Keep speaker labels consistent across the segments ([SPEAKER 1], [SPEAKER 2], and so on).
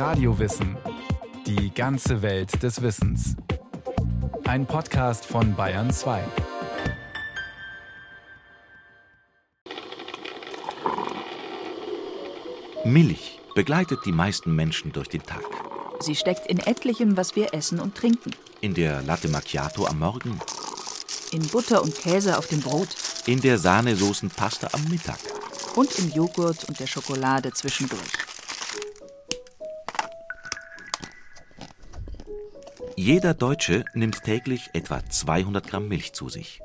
[SPEAKER 1] Radiowissen. Die ganze Welt des Wissens. Ein Podcast von Bayern 2.
[SPEAKER 2] Milch begleitet die meisten Menschen durch den Tag.
[SPEAKER 3] Sie steckt in etlichem, was wir essen und trinken.
[SPEAKER 2] In der Latte Macchiato am Morgen,
[SPEAKER 3] In Butter und Käse auf dem Brot
[SPEAKER 2] in der Sahnesoßenpasta am Mittag.
[SPEAKER 3] und im Joghurt und der Schokolade zwischendurch.
[SPEAKER 2] Jeder Deutsche nimmt täglich etwa 200 Gramm Milch zu sich.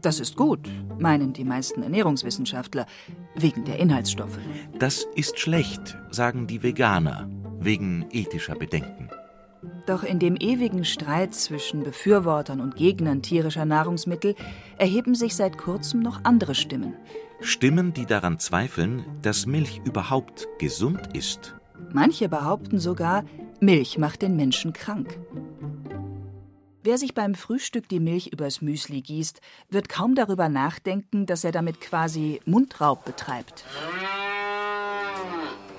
[SPEAKER 3] Das ist gut, meinen die meisten Ernährungswissenschaftler, wegen der Inhaltsstoffe.
[SPEAKER 2] Das ist schlecht, sagen die Veganer, wegen ethischer Bedenken.
[SPEAKER 3] Doch in dem ewigen Streit zwischen Befürwortern und Gegnern tierischer Nahrungsmittel erheben sich seit kurzem noch andere Stimmen.
[SPEAKER 2] Stimmen, die daran zweifeln, dass Milch überhaupt gesund ist.
[SPEAKER 3] Manche behaupten sogar, Milch macht den Menschen krank. Wer sich beim Frühstück die Milch übers Müsli gießt, wird kaum darüber nachdenken, dass er damit quasi Mundraub betreibt.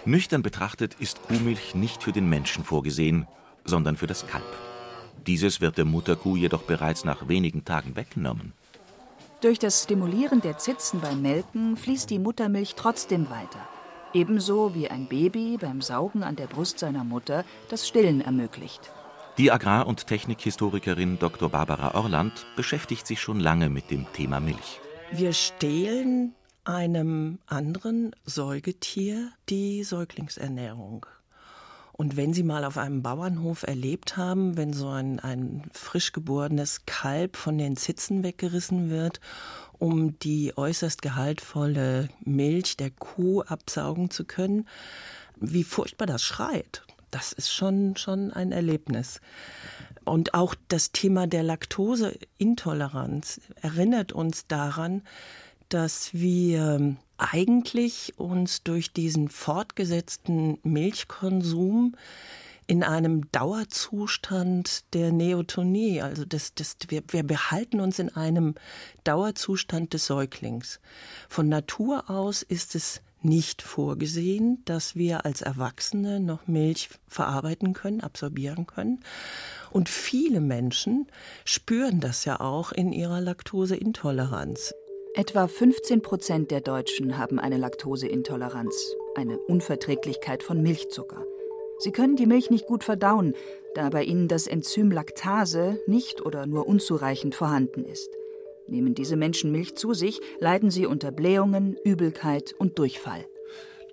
[SPEAKER 2] Nüchtern betrachtet ist Kuhmilch nicht für den Menschen vorgesehen, sondern für das Kalb. Dieses wird der Mutterkuh jedoch bereits nach wenigen Tagen weggenommen.
[SPEAKER 3] Durch das Stimulieren der Zitzen beim Melken fließt die Muttermilch trotzdem weiter. Ebenso wie ein Baby beim Saugen an der Brust seiner Mutter das Stillen ermöglicht.
[SPEAKER 2] Die Agrar- und Technikhistorikerin Dr. Barbara Orland beschäftigt sich schon lange mit dem Thema Milch.
[SPEAKER 4] Wir stehlen einem anderen Säugetier die Säuglingsernährung. Und wenn Sie mal auf einem Bauernhof erlebt haben, wenn so ein, ein frisch geborenes Kalb von den Zitzen weggerissen wird, um die äußerst gehaltvolle Milch der Kuh absaugen zu können, wie furchtbar das schreit. Das ist schon, schon ein Erlebnis. Und auch das Thema der Laktoseintoleranz erinnert uns daran, dass wir eigentlich uns durch diesen fortgesetzten Milchkonsum in einem Dauerzustand der Neotonie, also das, das, wir, wir behalten uns in einem Dauerzustand des Säuglings. Von Natur aus ist es nicht vorgesehen, dass wir als Erwachsene noch Milch verarbeiten können, absorbieren können. Und viele Menschen spüren das ja auch in ihrer Laktoseintoleranz.
[SPEAKER 3] Etwa 15 Prozent der Deutschen haben eine Laktoseintoleranz, eine Unverträglichkeit von Milchzucker. Sie können die Milch nicht gut verdauen, da bei ihnen das Enzym Laktase nicht oder nur unzureichend vorhanden ist. Nehmen diese Menschen Milch zu sich, leiden sie unter Blähungen, Übelkeit und Durchfall.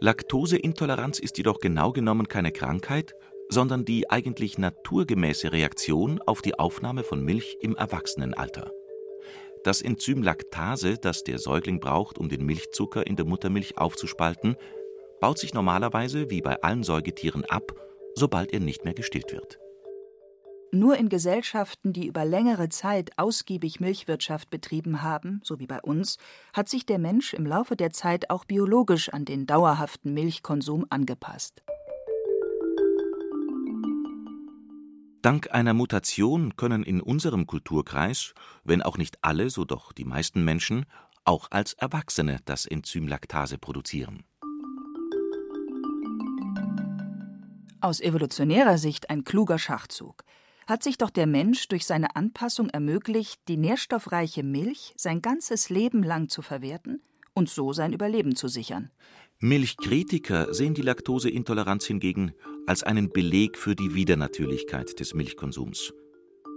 [SPEAKER 2] Laktoseintoleranz ist jedoch genau genommen keine Krankheit, sondern die eigentlich naturgemäße Reaktion auf die Aufnahme von Milch im Erwachsenenalter. Das Enzym Laktase, das der Säugling braucht, um den Milchzucker in der Muttermilch aufzuspalten, baut sich normalerweise wie bei allen Säugetieren ab, sobald er nicht mehr gestillt wird.
[SPEAKER 3] Nur in Gesellschaften, die über längere Zeit ausgiebig Milchwirtschaft betrieben haben, so wie bei uns, hat sich der Mensch im Laufe der Zeit auch biologisch an den dauerhaften Milchkonsum angepasst.
[SPEAKER 2] Dank einer Mutation können in unserem Kulturkreis, wenn auch nicht alle, so doch die meisten Menschen, auch als Erwachsene das Enzym Laktase produzieren.
[SPEAKER 3] Aus evolutionärer Sicht ein kluger Schachzug. Hat sich doch der Mensch durch seine Anpassung ermöglicht, die nährstoffreiche Milch sein ganzes Leben lang zu verwerten und so sein Überleben zu sichern.
[SPEAKER 2] Milchkritiker sehen die Laktoseintoleranz hingegen als einen Beleg für die Widernatürlichkeit des Milchkonsums.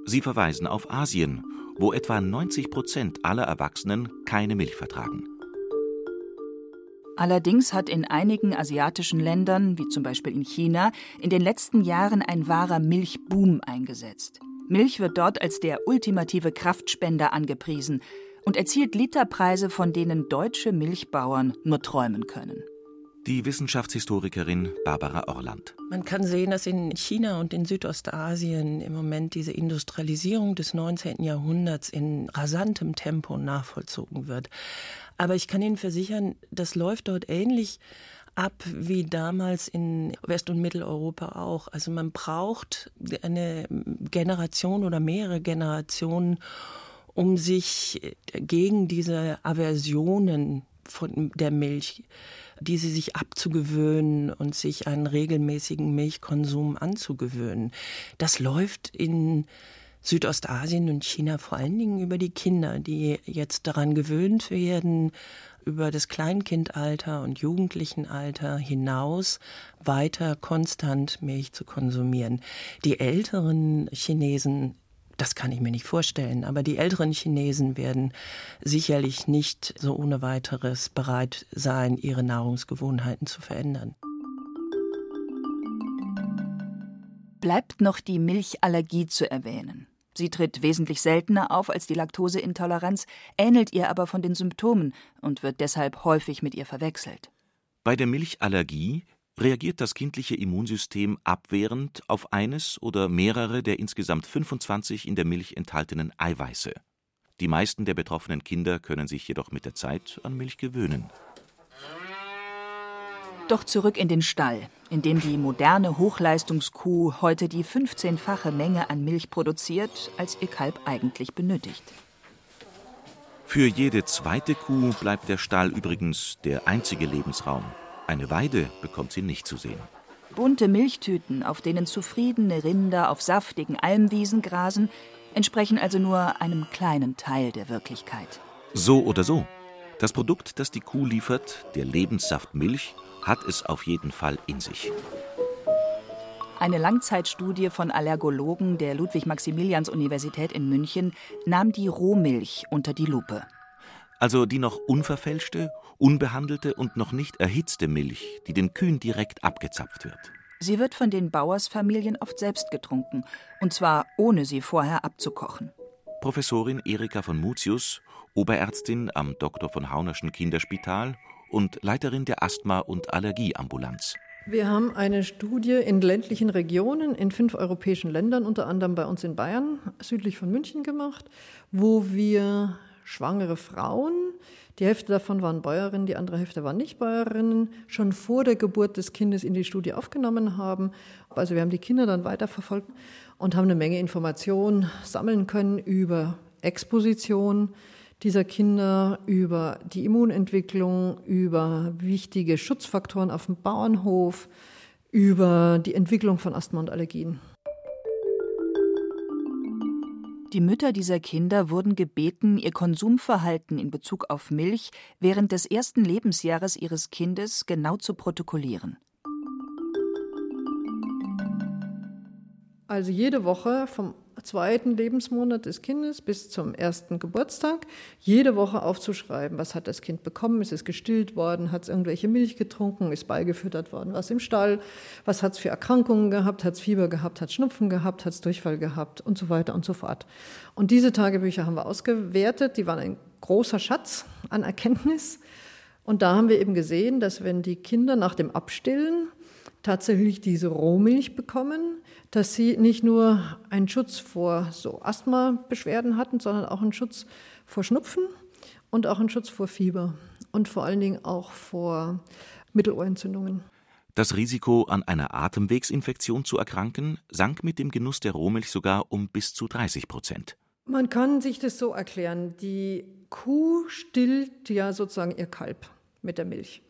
[SPEAKER 2] Sie verweisen auf Asien, wo etwa 90 Prozent aller Erwachsenen keine Milch vertragen.
[SPEAKER 3] Allerdings hat in einigen asiatischen Ländern, wie zum Beispiel in China, in den letzten Jahren ein wahrer Milchboom eingesetzt. Milch wird dort als der ultimative Kraftspender angepriesen und erzielt Literpreise, von denen deutsche Milchbauern nur träumen können.
[SPEAKER 2] Die Wissenschaftshistorikerin Barbara Orland.
[SPEAKER 4] Man kann sehen, dass in China und in Südostasien im Moment diese Industrialisierung des 19. Jahrhunderts in rasantem Tempo nachvollzogen wird. Aber ich kann Ihnen versichern, das läuft dort ähnlich ab wie damals in West- und Mitteleuropa auch. Also man braucht eine Generation oder mehrere Generationen, um sich gegen diese Aversionen von der Milch diese sich abzugewöhnen und sich einen regelmäßigen Milchkonsum anzugewöhnen. Das läuft in Südostasien und China vor allen Dingen über die Kinder, die jetzt daran gewöhnt werden, über das Kleinkindalter und Jugendlichenalter hinaus weiter konstant Milch zu konsumieren. Die älteren Chinesen das kann ich mir nicht vorstellen. Aber die älteren Chinesen werden sicherlich nicht so ohne weiteres bereit sein, ihre Nahrungsgewohnheiten zu verändern.
[SPEAKER 3] Bleibt noch die Milchallergie zu erwähnen. Sie tritt wesentlich seltener auf als die Laktoseintoleranz, ähnelt ihr aber von den Symptomen und wird deshalb häufig mit ihr verwechselt.
[SPEAKER 2] Bei der Milchallergie reagiert das kindliche Immunsystem abwehrend auf eines oder mehrere der insgesamt 25 in der Milch enthaltenen Eiweiße. Die meisten der betroffenen Kinder können sich jedoch mit der Zeit an Milch gewöhnen.
[SPEAKER 3] Doch zurück in den Stall, in dem die moderne Hochleistungskuh heute die 15-fache Menge an Milch produziert, als ihr Kalb eigentlich benötigt.
[SPEAKER 2] Für jede zweite Kuh bleibt der Stall übrigens der einzige Lebensraum. Eine Weide bekommt sie nicht zu sehen.
[SPEAKER 3] Bunte Milchtüten, auf denen zufriedene Rinder auf saftigen Almwiesen grasen, entsprechen also nur einem kleinen Teil der Wirklichkeit.
[SPEAKER 2] So oder so. Das Produkt, das die Kuh liefert, der Lebenssaft Milch, hat es auf jeden Fall in sich.
[SPEAKER 3] Eine Langzeitstudie von Allergologen der Ludwig-Maximilians-Universität in München nahm die Rohmilch unter die Lupe.
[SPEAKER 2] Also die noch unverfälschte, unbehandelte und noch nicht erhitzte Milch, die den Kühen direkt abgezapft wird.
[SPEAKER 3] Sie wird von den Bauersfamilien oft selbst getrunken, und zwar ohne sie vorher abzukochen.
[SPEAKER 2] Professorin Erika von Mutius, Oberärztin am Dr. von Haunerschen Kinderspital und Leiterin der Asthma- und Allergieambulanz.
[SPEAKER 5] Wir haben eine Studie in ländlichen Regionen in fünf europäischen Ländern, unter anderem bei uns in Bayern, südlich von München gemacht, wo wir schwangere Frauen, die Hälfte davon waren Bäuerinnen, die andere Hälfte waren nicht Bäuerinnen, schon vor der Geburt des Kindes in die Studie aufgenommen haben. Also wir haben die Kinder dann weiterverfolgt und haben eine Menge Informationen sammeln können über Exposition, dieser Kinder über die Immunentwicklung, über wichtige Schutzfaktoren auf dem Bauernhof, über die Entwicklung von Asthma und Allergien.
[SPEAKER 3] Die Mütter dieser Kinder wurden gebeten, ihr Konsumverhalten in Bezug auf Milch während des ersten Lebensjahres ihres Kindes genau zu protokollieren.
[SPEAKER 5] Also jede Woche vom zweiten Lebensmonat des Kindes bis zum ersten Geburtstag jede Woche aufzuschreiben, was hat das Kind bekommen, ist es gestillt worden, hat es irgendwelche Milch getrunken, ist beigefüttert worden, was im Stall, was hat es für Erkrankungen gehabt, hat es Fieber gehabt, hat es Schnupfen gehabt, hat es Durchfall gehabt und so weiter und so fort. Und diese Tagebücher haben wir ausgewertet, die waren ein großer Schatz an Erkenntnis. Und da haben wir eben gesehen, dass wenn die Kinder nach dem Abstillen tatsächlich diese Rohmilch bekommen, dass sie nicht nur einen Schutz vor so Asthma-Beschwerden hatten, sondern auch einen Schutz vor Schnupfen und auch einen Schutz vor Fieber und vor allen Dingen auch vor Mittelohrentzündungen.
[SPEAKER 2] Das Risiko, an einer Atemwegsinfektion zu erkranken, sank mit dem Genuss der Rohmilch sogar um bis zu 30 Prozent.
[SPEAKER 5] Man kann sich das so erklären, die Kuh stillt ja sozusagen ihr Kalb mit der Milch.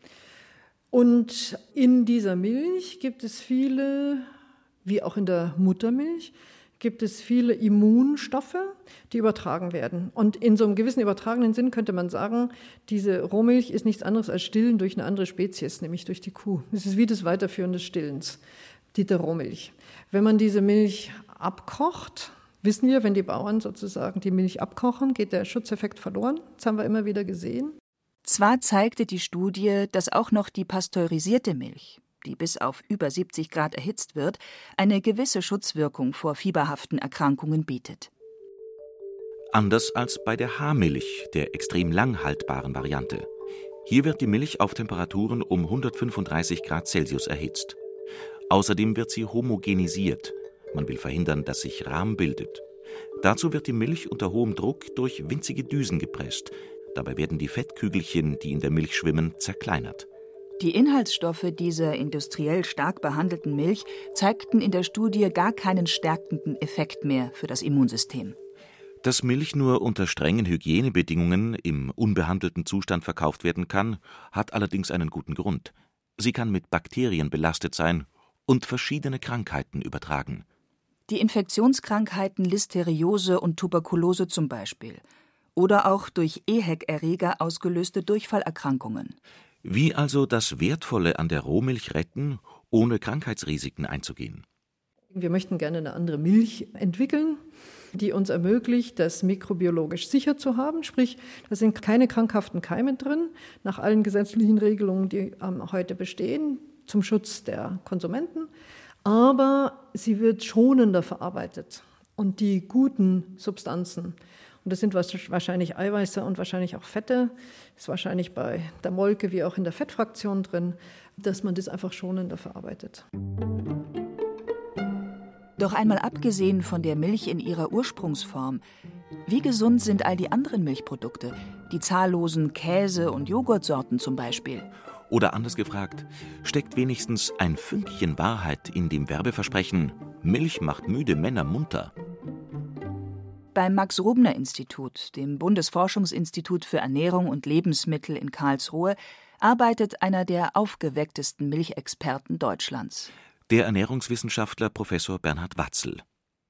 [SPEAKER 5] Und in dieser Milch gibt es viele wie auch in der Muttermilch gibt es viele Immunstoffe, die übertragen werden. Und in so einem gewissen übertragenen Sinn könnte man sagen, diese Rohmilch ist nichts anderes als Stillen durch eine andere Spezies, nämlich durch die Kuh. Es ist wie das Weiterführen des Stillens, die der Rohmilch. Wenn man diese Milch abkocht, wissen wir, wenn die Bauern sozusagen die Milch abkochen, geht der Schutzeffekt verloren. Das haben wir immer wieder gesehen.
[SPEAKER 3] Zwar zeigte die Studie, dass auch noch die pasteurisierte Milch, die bis auf über 70 Grad erhitzt wird, eine gewisse Schutzwirkung vor fieberhaften Erkrankungen bietet.
[SPEAKER 2] Anders als bei der Haarmilch, der extrem lang haltbaren Variante. Hier wird die Milch auf Temperaturen um 135 Grad Celsius erhitzt. Außerdem wird sie homogenisiert. Man will verhindern, dass sich Rahm bildet. Dazu wird die Milch unter hohem Druck durch winzige Düsen gepresst. Dabei werden die Fettkügelchen, die in der Milch schwimmen, zerkleinert.
[SPEAKER 3] Die Inhaltsstoffe dieser industriell stark behandelten Milch zeigten in der Studie gar keinen stärkenden Effekt mehr für das Immunsystem.
[SPEAKER 2] Dass Milch nur unter strengen Hygienebedingungen im unbehandelten Zustand verkauft werden kann, hat allerdings einen guten Grund. Sie kann mit Bakterien belastet sein und verschiedene Krankheiten übertragen.
[SPEAKER 3] Die Infektionskrankheiten Listeriose und Tuberkulose zum Beispiel. Oder auch durch EHEC-Erreger ausgelöste Durchfallerkrankungen.
[SPEAKER 2] Wie also das Wertvolle an der Rohmilch retten, ohne Krankheitsrisiken einzugehen?
[SPEAKER 5] Wir möchten gerne eine andere Milch entwickeln, die uns ermöglicht, das mikrobiologisch sicher zu haben. Sprich, da sind keine krankhaften Keime drin, nach allen gesetzlichen Regelungen, die ähm, heute bestehen, zum Schutz der Konsumenten. Aber sie wird schonender verarbeitet. Und die guten Substanzen, und das sind wahrscheinlich Eiweiße und wahrscheinlich auch Fette, ist wahrscheinlich bei der Molke wie auch in der Fettfraktion drin, dass man das einfach schonender verarbeitet.
[SPEAKER 3] Doch einmal abgesehen von der Milch in ihrer Ursprungsform, wie gesund sind all die anderen Milchprodukte, die zahllosen Käse- und Joghurtsorten zum Beispiel?
[SPEAKER 2] Oder anders gefragt, steckt wenigstens ein Fünkchen Wahrheit in dem Werbeversprechen Milch macht müde Männer munter?
[SPEAKER 3] Beim Max-Rubner-Institut, dem Bundesforschungsinstitut für Ernährung und Lebensmittel in Karlsruhe, arbeitet einer der aufgewecktesten Milchexperten Deutschlands
[SPEAKER 2] der Ernährungswissenschaftler Professor Bernhard Watzel.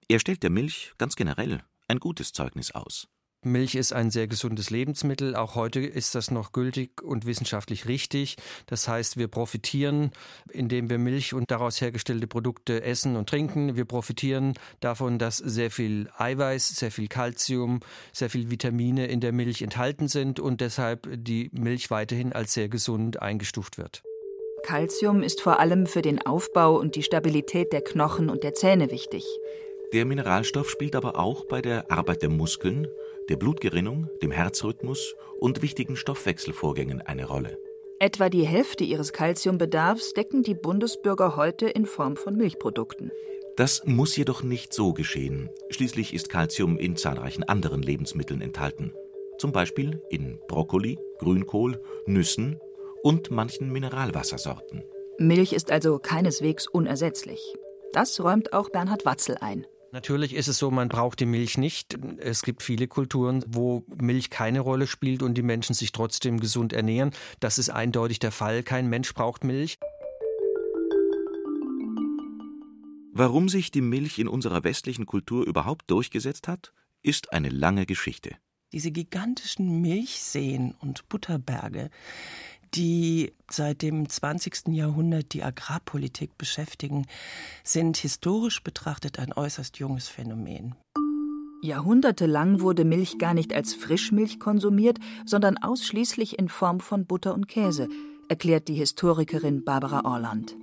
[SPEAKER 2] Er stellt der Milch ganz generell ein gutes Zeugnis aus.
[SPEAKER 6] Milch ist ein sehr gesundes Lebensmittel. Auch heute ist das noch gültig und wissenschaftlich richtig. Das heißt, wir profitieren, indem wir Milch und daraus hergestellte Produkte essen und trinken. Wir profitieren davon, dass sehr viel Eiweiß, sehr viel Kalzium, sehr viel Vitamine in der Milch enthalten sind und deshalb die Milch weiterhin als sehr gesund eingestuft wird.
[SPEAKER 3] Calcium ist vor allem für den Aufbau und die Stabilität der Knochen und der Zähne wichtig.
[SPEAKER 2] Der Mineralstoff spielt aber auch bei der Arbeit der Muskeln, der Blutgerinnung, dem Herzrhythmus und wichtigen Stoffwechselvorgängen eine Rolle.
[SPEAKER 3] Etwa die Hälfte ihres Calciumbedarfs decken die Bundesbürger heute in Form von Milchprodukten.
[SPEAKER 2] Das muss jedoch nicht so geschehen. Schließlich ist Calcium in zahlreichen anderen Lebensmitteln enthalten. Zum Beispiel in Brokkoli, Grünkohl, Nüssen und manchen Mineralwassersorten.
[SPEAKER 3] Milch ist also keineswegs unersetzlich. Das räumt auch Bernhard Watzel ein.
[SPEAKER 6] Natürlich ist es so, man braucht die Milch nicht. Es gibt viele Kulturen, wo Milch keine Rolle spielt und die Menschen sich trotzdem gesund ernähren. Das ist eindeutig der Fall. Kein Mensch braucht Milch.
[SPEAKER 2] Warum sich die Milch in unserer westlichen Kultur überhaupt durchgesetzt hat, ist eine lange Geschichte.
[SPEAKER 4] Diese gigantischen Milchseen und Butterberge, die seit dem 20. Jahrhundert die Agrarpolitik beschäftigen, sind historisch betrachtet ein äußerst junges Phänomen.
[SPEAKER 3] Jahrhundertelang wurde Milch gar nicht als Frischmilch konsumiert, sondern ausschließlich in Form von Butter und Käse, erklärt die Historikerin Barbara Orland.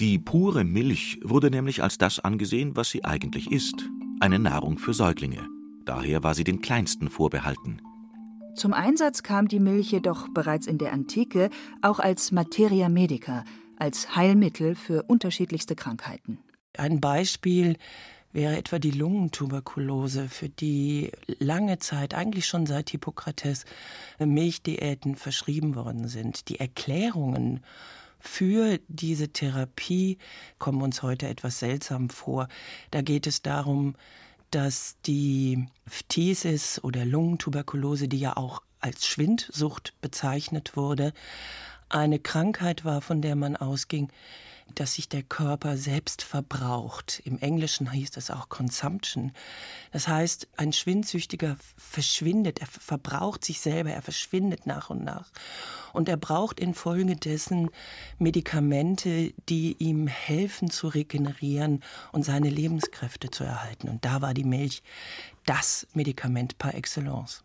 [SPEAKER 2] Die pure Milch wurde nämlich als das angesehen, was sie eigentlich ist, eine Nahrung für Säuglinge. Daher war sie den Kleinsten vorbehalten.
[SPEAKER 3] Zum Einsatz kam die Milch jedoch bereits in der Antike auch als Materia medica, als Heilmittel für unterschiedlichste Krankheiten.
[SPEAKER 4] Ein Beispiel wäre etwa die Lungentuberkulose, für die lange Zeit, eigentlich schon seit Hippokrates, Milchdiäten verschrieben worden sind. Die Erklärungen für diese Therapie kommen uns heute etwas seltsam vor. Da geht es darum, dass die Phthisis oder Lungentuberkulose, die ja auch als Schwindsucht bezeichnet wurde, eine Krankheit war, von der man ausging, dass sich der Körper selbst verbraucht. Im Englischen hieß das auch Consumption. Das heißt, ein Schwindsüchtiger verschwindet, er verbraucht sich selber, er verschwindet nach und nach. Und er braucht infolgedessen Medikamente, die ihm helfen zu regenerieren und seine Lebenskräfte zu erhalten. Und da war die Milch das Medikament par excellence.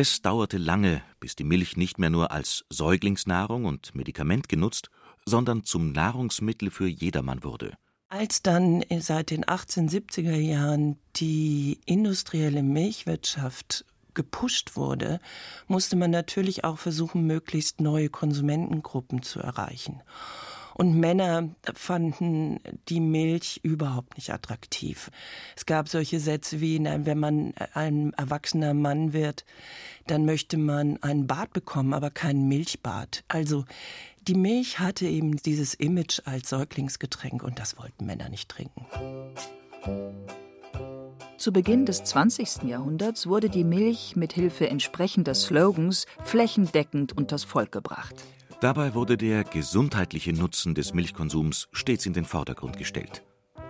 [SPEAKER 2] Es dauerte lange, bis die Milch nicht mehr nur als Säuglingsnahrung und Medikament genutzt, sondern zum Nahrungsmittel für jedermann wurde.
[SPEAKER 4] Als dann seit den 1870er Jahren die industrielle Milchwirtschaft gepusht wurde, musste man natürlich auch versuchen, möglichst neue Konsumentengruppen zu erreichen. Und Männer fanden die Milch überhaupt nicht attraktiv. Es gab solche Sätze wie, wenn man ein erwachsener Mann wird, dann möchte man ein Bad bekommen, aber kein Milchbad. Also Die Milch hatte eben dieses Image als Säuglingsgetränk und das wollten Männer nicht trinken.
[SPEAKER 3] Zu Beginn des 20. Jahrhunderts wurde die Milch mit Hilfe entsprechender Slogans flächendeckend unters Volk gebracht.
[SPEAKER 2] Dabei wurde der gesundheitliche Nutzen des Milchkonsums stets in den Vordergrund gestellt.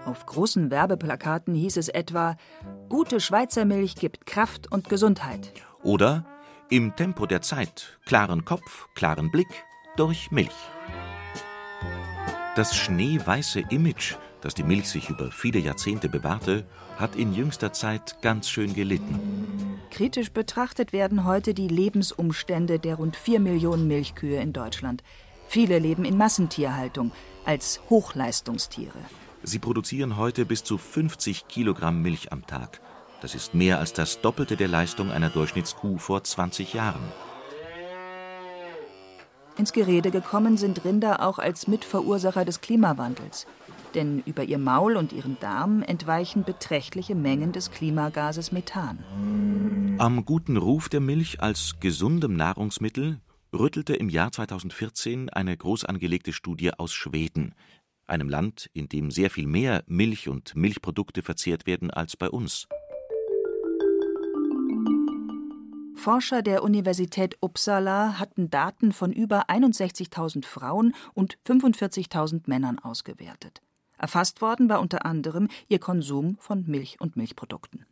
[SPEAKER 3] Auf großen Werbeplakaten hieß es etwa: Gute Schweizer Milch gibt Kraft und Gesundheit.
[SPEAKER 2] Oder im Tempo der Zeit, klaren Kopf, klaren Blick, durch Milch. Das schneeweiße Image, das die Milch sich über viele Jahrzehnte bewahrte, hat in jüngster Zeit ganz schön gelitten.
[SPEAKER 3] Kritisch betrachtet werden heute die Lebensumstände der rund vier Millionen Milchkühe in Deutschland. Viele leben in Massentierhaltung als Hochleistungstiere.
[SPEAKER 2] Sie produzieren heute bis zu 50 Kilogramm Milch am Tag. Das ist mehr als das Doppelte der Leistung einer Durchschnittskuh vor 20 Jahren.
[SPEAKER 3] Ins Gerede gekommen sind Rinder auch als Mitverursacher des Klimawandels. Denn über ihr Maul und ihren Darm entweichen beträchtliche Mengen des Klimagases Methan.
[SPEAKER 2] Am guten Ruf der Milch als gesundem Nahrungsmittel rüttelte im Jahr 2014 eine groß angelegte Studie aus Schweden, einem Land, in dem sehr viel mehr Milch und Milchprodukte verzehrt werden als bei uns.
[SPEAKER 3] Forscher der Universität Uppsala hatten Daten von über 61.000 Frauen und 45.000 Männern ausgewertet. Erfasst worden war unter anderem ihr Konsum von Milch und Milchprodukten.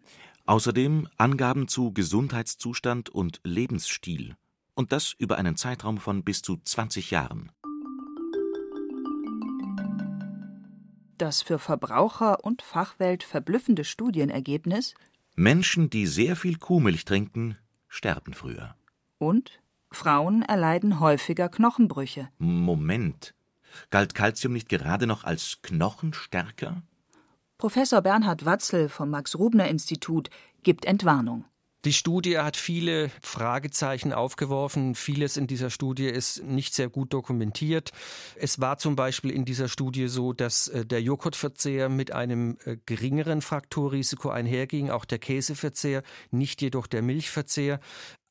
[SPEAKER 2] Außerdem Angaben zu Gesundheitszustand und Lebensstil. Und das über einen Zeitraum von bis zu 20 Jahren.
[SPEAKER 3] Das für Verbraucher und Fachwelt verblüffende Studienergebnis
[SPEAKER 2] Menschen, die sehr viel Kuhmilch trinken, sterben früher.
[SPEAKER 3] Und Frauen erleiden häufiger Knochenbrüche.
[SPEAKER 2] Moment. Galt Calcium nicht gerade noch als knochenstärker?
[SPEAKER 3] Professor Bernhard Watzel vom Max-Rubner-Institut gibt Entwarnung.
[SPEAKER 6] Die Studie hat viele Fragezeichen aufgeworfen. Vieles in dieser Studie ist nicht sehr gut dokumentiert. Es war zum Beispiel in dieser Studie so, dass äh, der Joghurtverzehr mit einem äh, geringeren Frakturrisiko einherging, auch der Käseverzehr, nicht jedoch der Milchverzehr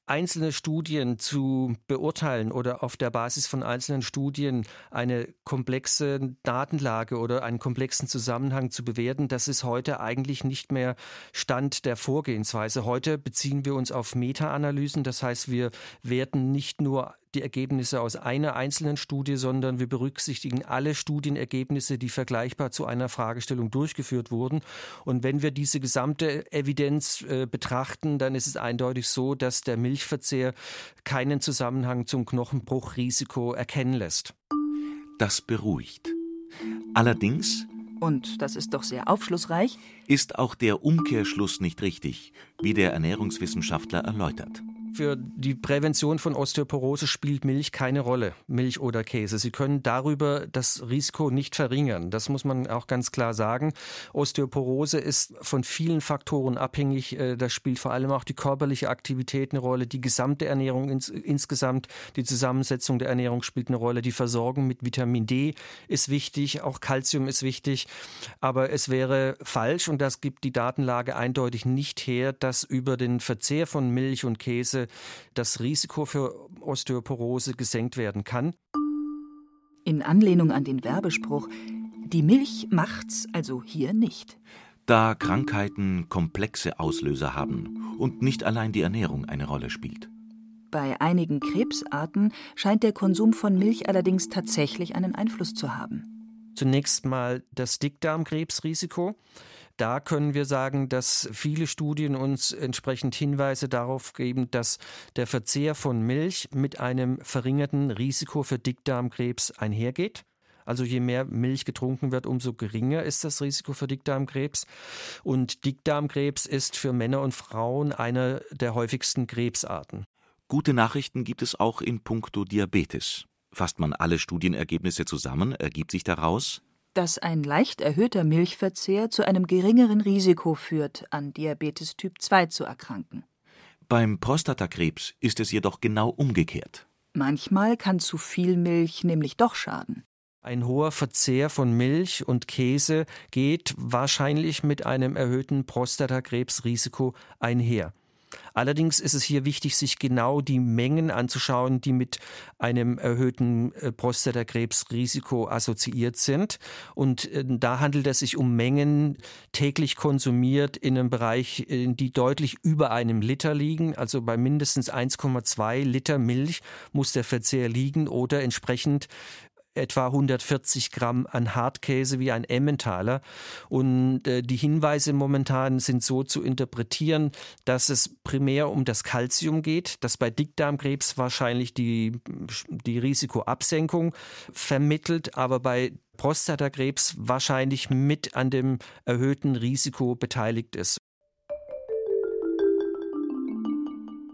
[SPEAKER 6] einzelne Studien zu beurteilen oder auf der Basis von einzelnen Studien eine komplexe Datenlage oder einen komplexen Zusammenhang zu bewerten, das ist heute eigentlich nicht mehr Stand der Vorgehensweise. Heute beziehen wir uns auf Meta-Analysen, das heißt, wir werten nicht nur die Ergebnisse aus einer einzelnen Studie, sondern wir berücksichtigen alle Studienergebnisse, die vergleichbar zu einer Fragestellung durchgeführt wurden. Und wenn wir diese gesamte Evidenz äh, betrachten, dann ist es eindeutig so, dass der Milchverzehr keinen Zusammenhang zum Knochenbruchrisiko erkennen lässt.
[SPEAKER 2] Das beruhigt. Allerdings
[SPEAKER 3] und das ist doch sehr aufschlussreich,
[SPEAKER 2] ist auch der Umkehrschluss nicht richtig, wie der Ernährungswissenschaftler erläutert.
[SPEAKER 6] Für die Prävention von Osteoporose spielt Milch keine Rolle, Milch oder Käse. Sie können darüber das Risiko nicht verringern. Das muss man auch ganz klar sagen. Osteoporose ist von vielen Faktoren abhängig. Äh, da spielt vor allem auch die körperliche Aktivität eine Rolle, die gesamte Ernährung ins, insgesamt, die Zusammensetzung der Ernährung spielt eine Rolle, die Versorgung mit Vitamin D ist wichtig, auch Kalzium ist wichtig. Aber es wäre falsch und das gibt die Datenlage eindeutig nicht her, dass über den Verzehr von Milch und Käse das Risiko für Osteoporose gesenkt werden kann.
[SPEAKER 3] In Anlehnung an den Werbespruch, die Milch macht's also hier nicht.
[SPEAKER 2] Da Krankheiten komplexe Auslöser haben und nicht allein die Ernährung eine Rolle spielt.
[SPEAKER 3] Bei einigen Krebsarten scheint der Konsum von Milch allerdings tatsächlich einen Einfluss zu haben.
[SPEAKER 6] Zunächst mal das Dickdarmkrebsrisiko. Da können wir sagen, dass viele Studien uns entsprechend Hinweise darauf geben, dass der Verzehr von Milch mit einem verringerten Risiko für Dickdarmkrebs einhergeht. Also je mehr Milch getrunken wird, umso geringer ist das Risiko für Dickdarmkrebs. Und Dickdarmkrebs ist für Männer und Frauen einer der häufigsten Krebsarten.
[SPEAKER 2] Gute Nachrichten gibt es auch in puncto Diabetes. Fasst man alle Studienergebnisse zusammen, ergibt sich daraus,
[SPEAKER 3] dass ein leicht erhöhter Milchverzehr zu einem geringeren Risiko führt, an Diabetes Typ 2 zu erkranken.
[SPEAKER 2] Beim Prostatakrebs ist es jedoch genau umgekehrt.
[SPEAKER 3] Manchmal kann zu viel Milch nämlich doch schaden.
[SPEAKER 6] Ein hoher Verzehr von Milch und Käse geht wahrscheinlich mit einem erhöhten Prostatakrebsrisiko einher. Allerdings ist es hier wichtig, sich genau die Mengen anzuschauen, die mit einem erhöhten äh, Prostatakrebsrisiko assoziiert sind. Und äh, da handelt es sich um Mengen täglich konsumiert in einem Bereich, die deutlich über einem Liter liegen. Also bei mindestens 1,2 Liter Milch muss der Verzehr liegen oder entsprechend etwa 140 Gramm an Hartkäse wie ein Emmentaler. Und äh, die Hinweise momentan sind so zu interpretieren, dass es primär um das Kalzium geht, das bei Dickdarmkrebs wahrscheinlich die, die Risikoabsenkung vermittelt, aber bei Prostatakrebs wahrscheinlich mit an dem erhöhten Risiko beteiligt ist.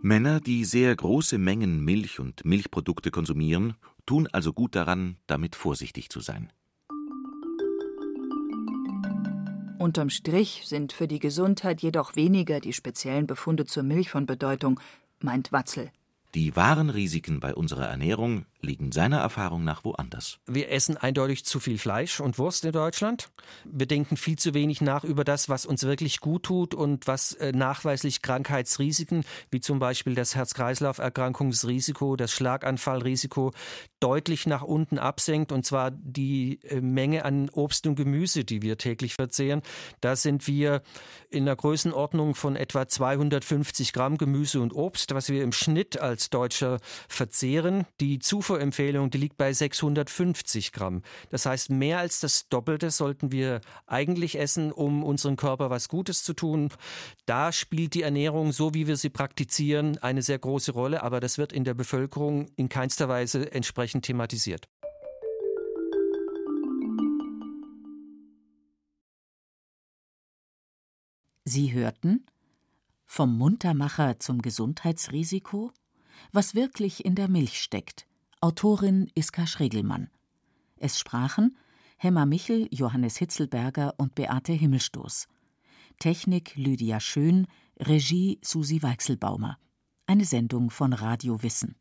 [SPEAKER 2] Männer, die sehr große Mengen Milch und Milchprodukte konsumieren, tun also gut daran, damit vorsichtig zu sein.
[SPEAKER 3] Unterm Strich sind für die Gesundheit jedoch weniger die speziellen Befunde zur Milch von Bedeutung, meint Watzel.
[SPEAKER 2] Die wahren Risiken bei unserer Ernährung liegen seiner Erfahrung nach woanders.
[SPEAKER 6] Wir essen eindeutig zu viel Fleisch und Wurst in Deutschland. Wir denken viel zu wenig nach über das, was uns wirklich gut tut und was äh, nachweislich Krankheitsrisiken, wie zum Beispiel das Herz-Kreislauf-Erkrankungsrisiko, das Schlaganfallrisiko, deutlich nach unten absenkt, und zwar die äh, Menge an Obst und Gemüse, die wir täglich verzehren. Da sind wir in der Größenordnung von etwa 250 Gramm Gemüse und Obst, was wir im Schnitt als Deutscher verzehren. Die Zufuhr Zufuhrempfehlung, die liegt bei 650 Gramm. Das heißt, mehr als das Doppelte sollten wir eigentlich essen, um unserem Körper was Gutes zu tun. Da spielt die Ernährung, so wie wir sie praktizieren, eine sehr große Rolle, aber das wird in der Bevölkerung in keinster Weise entsprechend thematisiert.
[SPEAKER 7] Sie hörten vom Muntermacher zum Gesundheitsrisiko, was wirklich in der Milch steckt Autorin Iska Schregelmann. Es sprachen Hemmer Michel, Johannes Hitzelberger und Beate Himmelstoß. Technik Lydia Schön, Regie Susi Weichselbaumer. Eine Sendung von Radio Wissen.